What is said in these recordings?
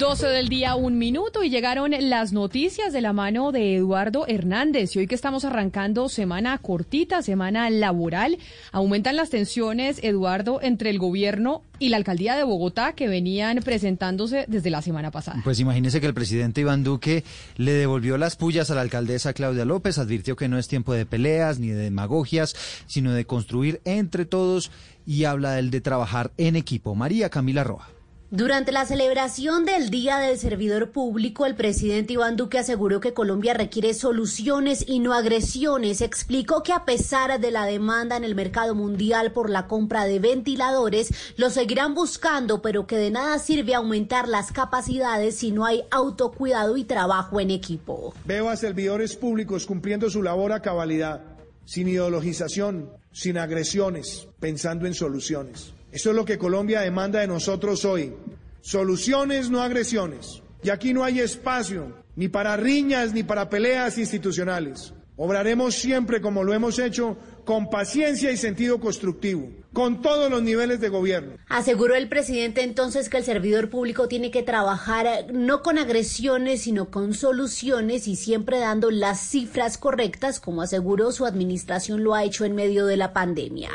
Doce del día, un minuto y llegaron las noticias de la mano de Eduardo Hernández. Y hoy que estamos arrancando semana cortita, semana laboral, aumentan las tensiones, Eduardo, entre el gobierno y la alcaldía de Bogotá que venían presentándose desde la semana pasada. Pues imagínese que el presidente Iván Duque le devolvió las pullas a la alcaldesa Claudia López, advirtió que no es tiempo de peleas ni de demagogias, sino de construir entre todos y habla del de trabajar en equipo. María Camila Roja. Durante la celebración del Día del Servidor Público, el presidente Iván Duque aseguró que Colombia requiere soluciones y no agresiones. Explicó que a pesar de la demanda en el mercado mundial por la compra de ventiladores, lo seguirán buscando, pero que de nada sirve aumentar las capacidades si no hay autocuidado y trabajo en equipo. Veo a servidores públicos cumpliendo su labor a cabalidad, sin ideologización, sin agresiones, pensando en soluciones. Eso es lo que Colombia demanda de nosotros hoy. Soluciones, no agresiones. Y aquí no hay espacio ni para riñas ni para peleas institucionales. Obraremos siempre como lo hemos hecho, con paciencia y sentido constructivo, con todos los niveles de gobierno. Aseguró el presidente entonces que el servidor público tiene que trabajar no con agresiones, sino con soluciones y siempre dando las cifras correctas, como aseguró su administración lo ha hecho en medio de la pandemia.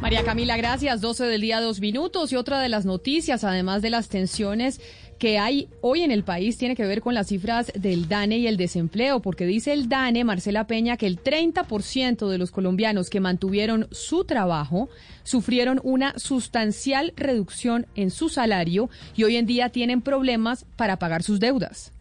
María Camila, gracias. 12 del día, dos minutos. Y otra de las noticias, además de las tensiones que hay hoy en el país, tiene que ver con las cifras del DANE y el desempleo, porque dice el DANE, Marcela Peña, que el 30% de los colombianos que mantuvieron su trabajo sufrieron una sustancial reducción en su salario y hoy en día tienen problemas para pagar sus deudas.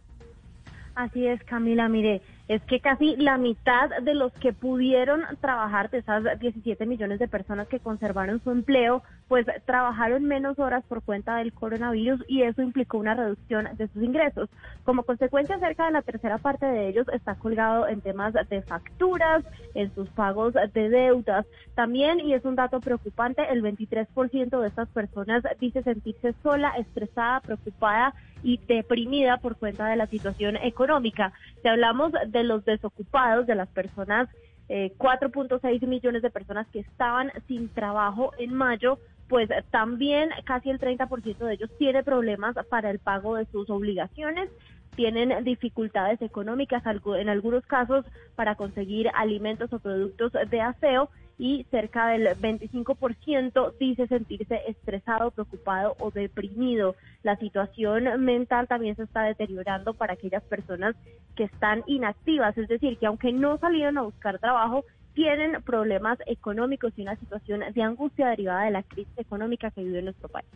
Así es, Camila, mire es que casi la mitad de los que pudieron trabajar, de esas 17 millones de personas que conservaron su empleo, pues trabajaron menos horas por cuenta del coronavirus y eso implicó una reducción de sus ingresos. Como consecuencia, cerca de la tercera parte de ellos está colgado en temas de facturas, en sus pagos de deudas. También, y es un dato preocupante, el 23% de estas personas dice sentirse sola, estresada, preocupada y deprimida por cuenta de la situación económica. Si hablamos de los desocupados, de las personas, eh, 4.6 millones de personas que estaban sin trabajo en mayo, pues también casi el 30% de ellos tiene problemas para el pago de sus obligaciones tienen dificultades económicas en algunos casos para conseguir alimentos o productos de aseo y cerca del 25% dice sentirse estresado, preocupado o deprimido. La situación mental también se está deteriorando para aquellas personas que están inactivas, es decir, que aunque no salieron a buscar trabajo, tienen problemas económicos y una situación de angustia derivada de la crisis económica que vive nuestro país.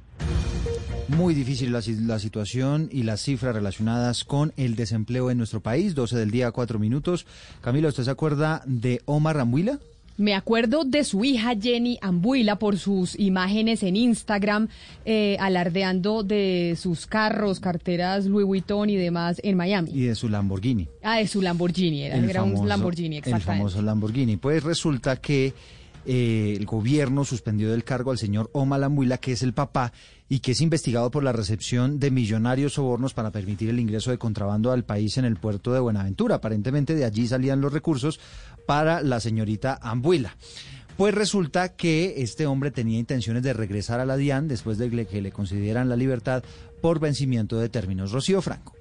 Muy difícil la, situación y las cifras relacionadas con el desempleo en nuestro país. 12 del día, 4 minutos. Camilo, ¿usted se acuerda de Omar Rambuila? Me acuerdo de su hija Jenny Ambuila por sus imágenes en Instagram, eh, alardeando de sus carros, carteras Louis Vuitton y demás en Miami. Y de su Lamborghini. Ah, de su Lamborghini, era, era un Lamborghini, exactamente. El famoso Lamborghini. Pues resulta que eh, el gobierno suspendió del cargo al señor Omar Ambuila, que es el papá y que es investigado por la recepción de millonarios sobornos para permitir el ingreso de contrabando al país en el puerto de Buenaventura. Aparentemente de allí salían los recursos para la señorita Ambuila. Pues resulta que este hombre tenía intenciones de regresar a la DIAN después de que le concedieran la libertad por vencimiento de términos. Rocío Franco.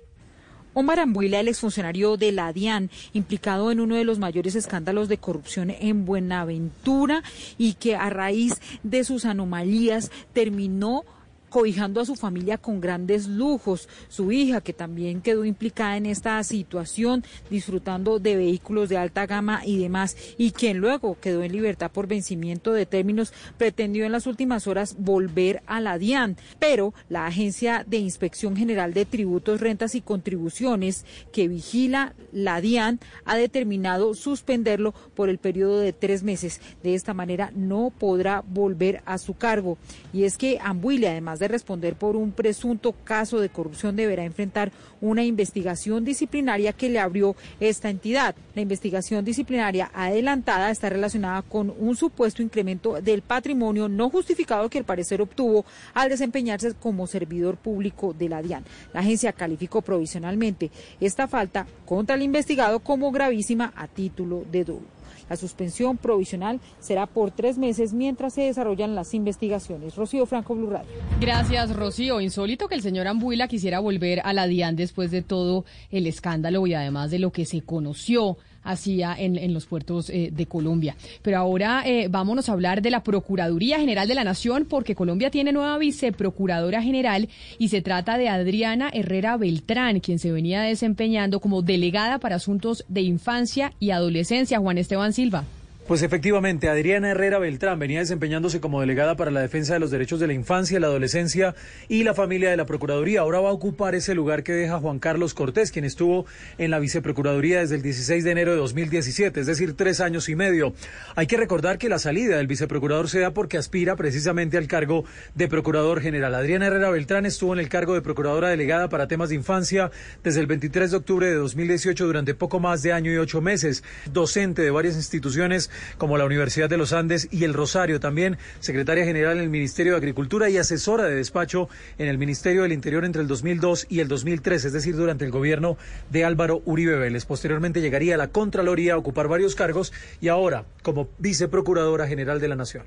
Omar Ambuila, el exfuncionario de la DIAN, implicado en uno de los mayores escándalos de corrupción en Buenaventura y que a raíz de sus anomalías terminó cobijando a su familia con grandes lujos. Su hija, que también quedó implicada en esta situación, disfrutando de vehículos de alta gama y demás, y quien luego quedó en libertad por vencimiento de términos, pretendió en las últimas horas volver a la DIAN, pero la Agencia de Inspección General de Tributos, Rentas y Contribuciones, que vigila la DIAN, ha determinado suspenderlo por el periodo de tres meses. De esta manera no podrá volver a su cargo. Y es que Ambuile, además de responder por un presunto caso de corrupción, deberá enfrentar una investigación disciplinaria que le abrió esta entidad. La investigación disciplinaria adelantada está relacionada con un supuesto incremento del patrimonio no justificado que al parecer obtuvo al desempeñarse como servidor público de la DIAN. La agencia calificó provisionalmente esta falta contra el investigado como gravísima a título de dolo. La suspensión provisional será por tres meses mientras se desarrollan las investigaciones. Rocío Franco, Blue Radio. Gracias, Rocío. Insólito que el señor Ambuila quisiera volver a la DIAN después de todo el escándalo y además de lo que se conoció hacía en, en los puertos eh, de Colombia. Pero ahora eh, vámonos a hablar de la Procuraduría General de la Nación, porque Colombia tiene nueva viceprocuradora general y se trata de Adriana Herrera Beltrán, quien se venía desempeñando como delegada para asuntos de infancia y adolescencia. Juan Esteban Silva. Pues efectivamente, Adriana Herrera Beltrán venía desempeñándose como delegada para la defensa de los derechos de la infancia, la adolescencia y la familia de la Procuraduría. Ahora va a ocupar ese lugar que deja Juan Carlos Cortés, quien estuvo en la Viceprocuraduría desde el 16 de enero de 2017, es decir, tres años y medio. Hay que recordar que la salida del viceprocurador se da porque aspira precisamente al cargo de Procurador General. Adriana Herrera Beltrán estuvo en el cargo de Procuradora Delegada para temas de infancia desde el 23 de octubre de 2018 durante poco más de año y ocho meses, docente de varias instituciones como la Universidad de los Andes y el Rosario, también secretaria general en el Ministerio de Agricultura y asesora de despacho en el Ministerio del Interior entre el 2002 y el 2003, es decir, durante el gobierno de Álvaro Uribe Vélez. Posteriormente llegaría a la Contraloría a ocupar varios cargos y ahora como viceprocuradora general de la Nación.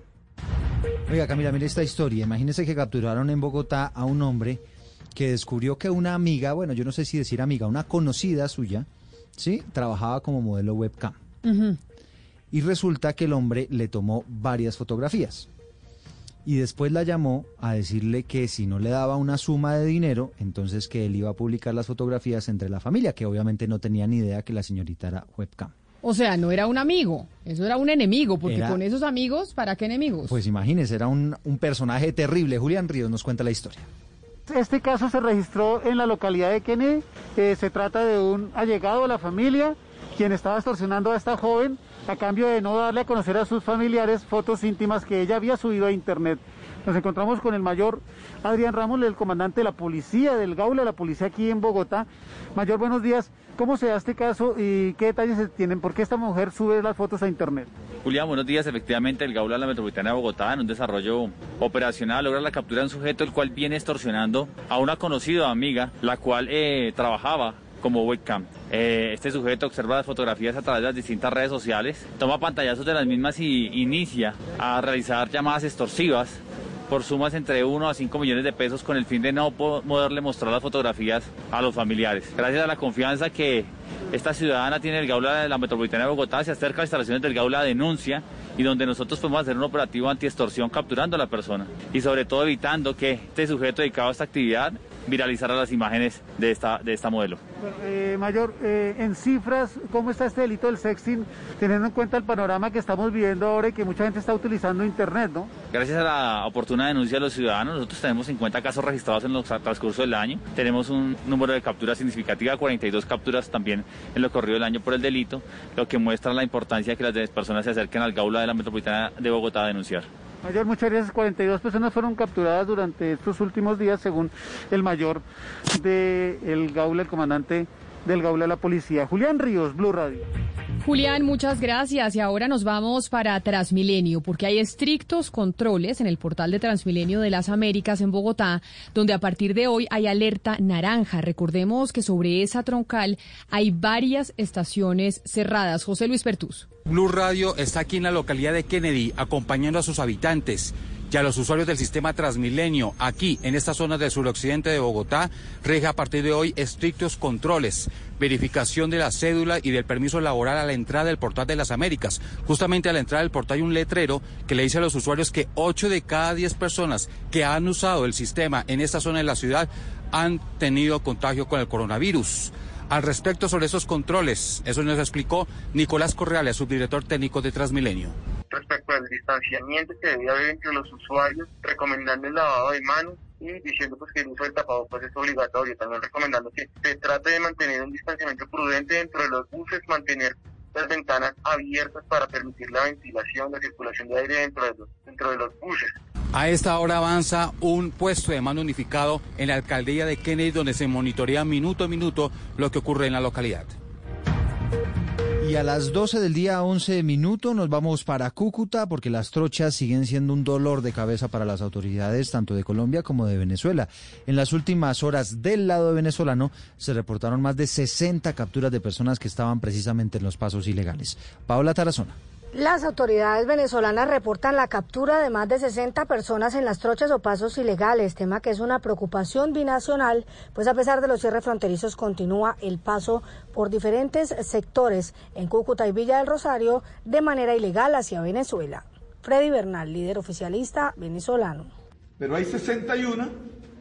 Oiga, Camila, mire esta historia. Imagínese que capturaron en Bogotá a un hombre que descubrió que una amiga, bueno, yo no sé si decir amiga, una conocida suya, ¿sí? Trabajaba como modelo webcam y resulta que el hombre le tomó varias fotografías. Y después la llamó a decirle que si no le daba una suma de dinero, entonces que él iba a publicar las fotografías entre la familia, que obviamente no tenía ni idea que la señorita era webcam. O sea, no era un amigo, eso era un enemigo, porque con esos amigos, ¿para qué enemigos? Pues imagínese, era un, un personaje terrible. Julián Ríos nos cuenta la historia. Este caso se registró en la localidad de Kennedy. Eh, se trata de un allegado a la familia quien estaba extorsionando a esta joven a cambio de no darle a conocer a sus familiares fotos íntimas que ella había subido a internet. Nos encontramos con el mayor Adrián Ramos, el comandante de la policía del Gaula, la policía aquí en Bogotá. Mayor, buenos días. ¿Cómo se da este caso y qué detalles se tienen? ¿Por qué esta mujer sube las fotos a internet? Julián, buenos días. Efectivamente, el Gaula de la Metropolitana de Bogotá, en un desarrollo operacional, logra la captura de un sujeto el cual viene extorsionando a una conocida amiga, la cual eh, trabajaba como webcam. Eh, este sujeto observa las fotografías a través de las distintas redes sociales, toma pantallazos de las mismas y inicia a realizar llamadas extorsivas por sumas entre 1 a 5 millones de pesos con el fin de no poderle mostrar las fotografías a los familiares. Gracias a la confianza que esta ciudadana tiene el Gaula de la Metropolitana de Bogotá, se acerca a las instalaciones del Gaula, denuncia y donde nosotros podemos hacer un operativo anti-extorsión capturando a la persona y sobre todo evitando que este sujeto dedicado a esta actividad viralizara las imágenes de esta, de esta modelo. Eh, mayor, eh, en cifras, ¿cómo está este delito del sexting, teniendo en cuenta el panorama que estamos viviendo ahora y que mucha gente está utilizando Internet, ¿no? Gracias a la oportuna denuncia de los ciudadanos, nosotros tenemos 50 casos registrados en los transcurso del año. Tenemos un número de capturas significativa, 42 capturas también en lo corrido del año por el delito, lo que muestra la importancia de que las personas se acerquen al Gaula de la Metropolitana de Bogotá a denunciar. Mayor, muchas gracias. 42 personas fueron capturadas durante estos últimos días, según el mayor del Gaula, el comandante del Gaula de la Policía. Julián Ríos, Blue Radio. Julián, muchas gracias. Y ahora nos vamos para Transmilenio, porque hay estrictos controles en el portal de Transmilenio de las Américas en Bogotá, donde a partir de hoy hay alerta naranja. Recordemos que sobre esa troncal hay varias estaciones cerradas. José Luis Pertús. Blue Radio está aquí en la localidad de Kennedy, acompañando a sus habitantes y a los usuarios del sistema Transmilenio aquí en esta zona del suroccidente de Bogotá rige a partir de hoy estrictos controles, verificación de la cédula y del permiso laboral a la entrada del portal de las Américas. Justamente a la entrada del portal hay un letrero que le dice a los usuarios que 8 de cada 10 personas que han usado el sistema en esta zona de la ciudad han tenido contagio con el coronavirus. Al respecto sobre esos controles, eso nos explicó Nicolás Correales, subdirector técnico de Transmilenio. Al distanciamiento que debe haber entre los usuarios, recomendando el lavado de manos y diciendo pues que el uso del tapabocas es obligatorio. También recomendando que se trate de mantener un distanciamiento prudente dentro de los buses, mantener las ventanas abiertas para permitir la ventilación, la circulación de aire dentro de los, dentro de los buses. A esta hora avanza un puesto de mando unificado en la alcaldía de Kennedy donde se monitorea minuto a minuto lo que ocurre en la localidad. Y a las 12 del día 11 minutos nos vamos para Cúcuta porque las trochas siguen siendo un dolor de cabeza para las autoridades tanto de Colombia como de Venezuela. En las últimas horas del lado venezolano se reportaron más de 60 capturas de personas que estaban precisamente en los pasos ilegales. Paola Tarazona. Las autoridades venezolanas reportan la captura de más de 60 personas en las trochas o pasos ilegales, tema que es una preocupación binacional, pues a pesar de los cierres fronterizos continúa el paso por diferentes sectores en Cúcuta y Villa del Rosario de manera ilegal hacia Venezuela. Freddy Bernal, líder oficialista venezolano. Pero hay 61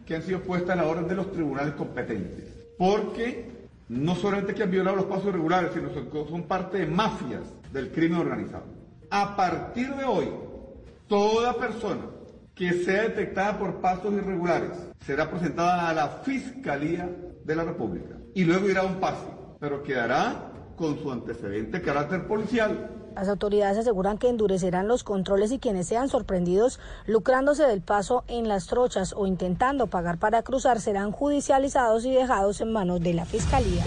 que han sido puestas a la orden de los tribunales competentes, porque no solamente que han violado los pasos irregulares, sino que son parte de mafias del crimen organizado. A partir de hoy, toda persona que sea detectada por pasos irregulares será presentada a la Fiscalía de la República y luego irá a un paso, pero quedará con su antecedente carácter policial. Las autoridades aseguran que endurecerán los controles y quienes sean sorprendidos lucrándose del paso en las trochas o intentando pagar para cruzar serán judicializados y dejados en manos de la Fiscalía.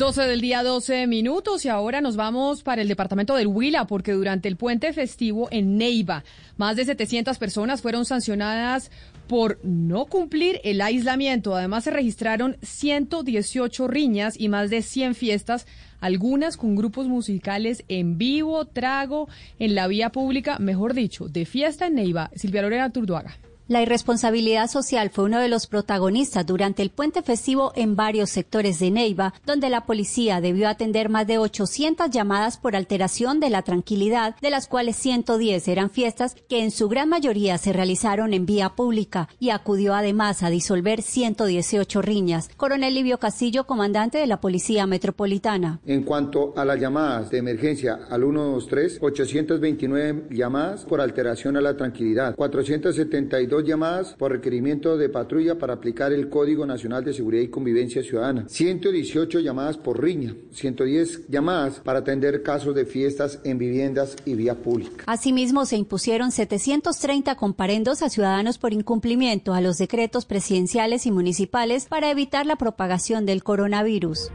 12 del día, 12 minutos y ahora nos vamos para el departamento del Huila porque durante el puente festivo en Neiva, más de 700 personas fueron sancionadas por no cumplir el aislamiento. Además se registraron 118 riñas y más de 100 fiestas, algunas con grupos musicales en vivo, trago, en la vía pública, mejor dicho, de fiesta en Neiva. Silvia Lorena Turduaga. La irresponsabilidad social fue uno de los protagonistas durante el puente festivo en varios sectores de Neiva, donde la policía debió atender más de 800 llamadas por alteración de la tranquilidad, de las cuales 110 eran fiestas que en su gran mayoría se realizaron en vía pública y acudió además a disolver 118 riñas. Coronel Livio Castillo, comandante de la Policía Metropolitana. En cuanto a las llamadas de emergencia al 123, 829 llamadas por alteración a la tranquilidad, 472 llamadas por requerimiento de patrulla para aplicar el Código Nacional de Seguridad y Convivencia Ciudadana, 118 llamadas por riña, 110 llamadas para atender casos de fiestas en viviendas y vía pública. Asimismo, se impusieron 730 comparendos a ciudadanos por incumplimiento a los decretos presidenciales y municipales para evitar la propagación del coronavirus.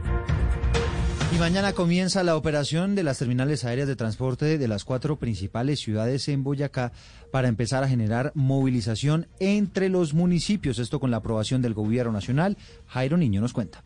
Y mañana comienza la operación de las terminales aéreas de transporte de las cuatro principales ciudades en Boyacá para empezar a generar movilización entre los municipios. Esto con la aprobación del gobierno nacional. Jairo Niño nos cuenta.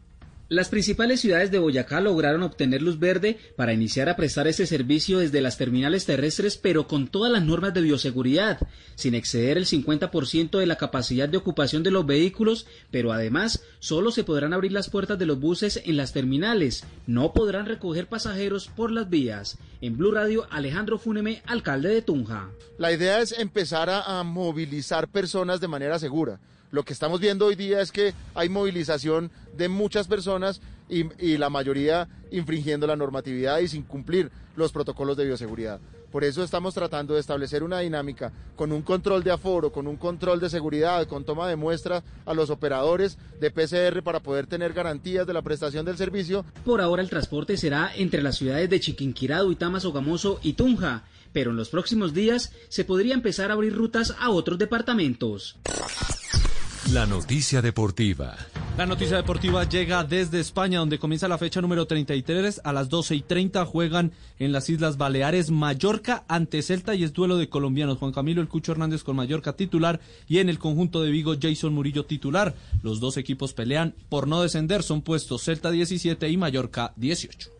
Las principales ciudades de Boyacá lograron obtener luz verde para iniciar a prestar ese servicio desde las terminales terrestres, pero con todas las normas de bioseguridad, sin exceder el 50% de la capacidad de ocupación de los vehículos, pero además solo se podrán abrir las puertas de los buses en las terminales, no podrán recoger pasajeros por las vías. En Blue Radio, Alejandro Fúneme, alcalde de Tunja. La idea es empezar a movilizar personas de manera segura. Lo que estamos viendo hoy día es que hay movilización de muchas personas y, la mayoría infringiendo la normatividad y sin cumplir los protocolos de bioseguridad. Por eso estamos tratando de establecer una dinámica con un control de aforo, con un control de seguridad, con toma de muestras a los operadores de PCR para poder tener garantías de la prestación del servicio. Por ahora el transporte será entre las ciudades de Chiquinquirá, Duitama, Sogamoso y Tunja, pero en los próximos días se podría empezar a abrir rutas a otros departamentos. La noticia deportiva. La noticia deportiva llega desde España, donde comienza la fecha número 33. A las 12 y 30 juegan en las Islas Baleares Mallorca ante Celta y es duelo de colombianos. Juan Camilo El Cucho Hernández con Mallorca titular y en el conjunto de Vigo Jason Murillo titular. Los dos equipos pelean por no descender. Son puestos Celta 17 y Mallorca 18.